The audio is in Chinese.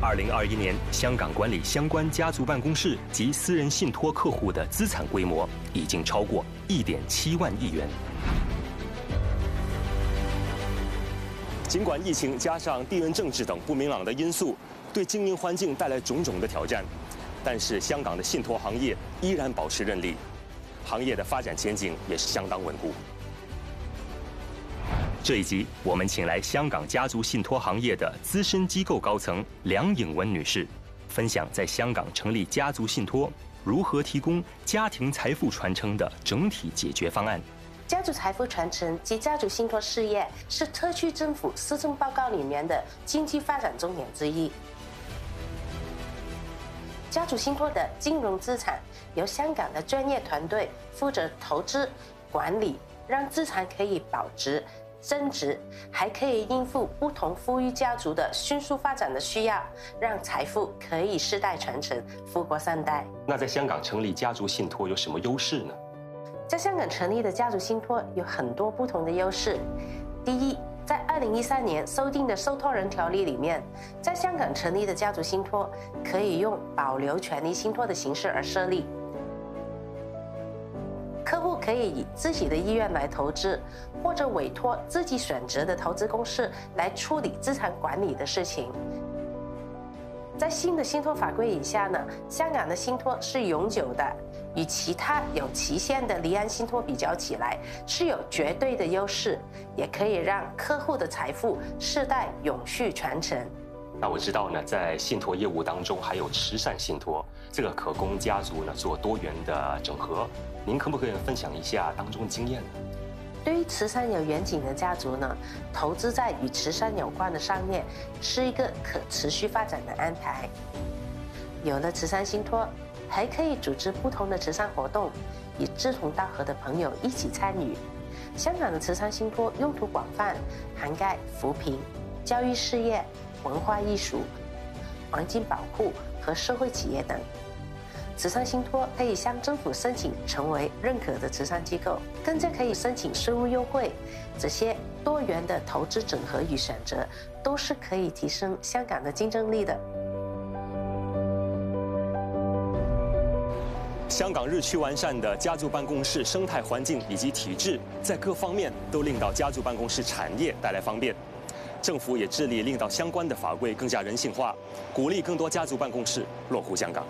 二零二一年，香港管理相关家族办公室及私人信托客户的资产规模已经超过一点七万亿元。尽管疫情加上地缘政治等不明朗的因素，对经营环境带来种种的挑战，但是香港的信托行业依然保持韧力，行业的发展前景也是相当稳固。这一集，我们请来香港家族信托行业的资深机构高层梁颖文女士，分享在香港成立家族信托如何提供家庭财富传承的整体解决方案。家族财富传承及家族信托事业是特区政府施政报告里面的经济发展重点之一。家族信托的金融资产由香港的专业团队负责投资管理，让资产可以保值。增值还可以应付不同富裕家族的迅速发展的需要，让财富可以世代传承、富国三代。那在香港成立家族信托有什么优势呢？在香港成立的家族信托有很多不同的优势。第一，在二零一三年修订的受托人条例里面，在香港成立的家族信托可以用保留权利信托的形式而设立。可以以自己的意愿来投资，或者委托自己选择的投资公司来处理资产管理的事情。在新的信托法规以下呢，香港的信托是永久的，与其他有期限的离岸信托比较起来，是有绝对的优势，也可以让客户的财富世代永续传承。那我知道呢，在信托业务当中还有慈善信托，这个可供家族呢做多元的整合。您可不可以分享一下当中的经验呢？对于慈善有远景的家族呢，投资在与慈善有关的商业是一个可持续发展的安排。有了慈善信托，还可以组织不同的慈善活动，与志同道合的朋友一起参与。香港的慈善信托用途广泛，涵盖扶贫、教育事业、文化艺术、环境保护和社会企业等。慈善信托可以向政府申请成为认可的慈善机构，更加可以申请税务优惠。这些多元的投资整合与选择，都是可以提升香港的竞争力的。香港日趋完善的家族办公室生态环境以及体制，在各方面都令到家族办公室产业带来方便。政府也致力令到相关的法规更加人性化，鼓励更多家族办公室落户香港。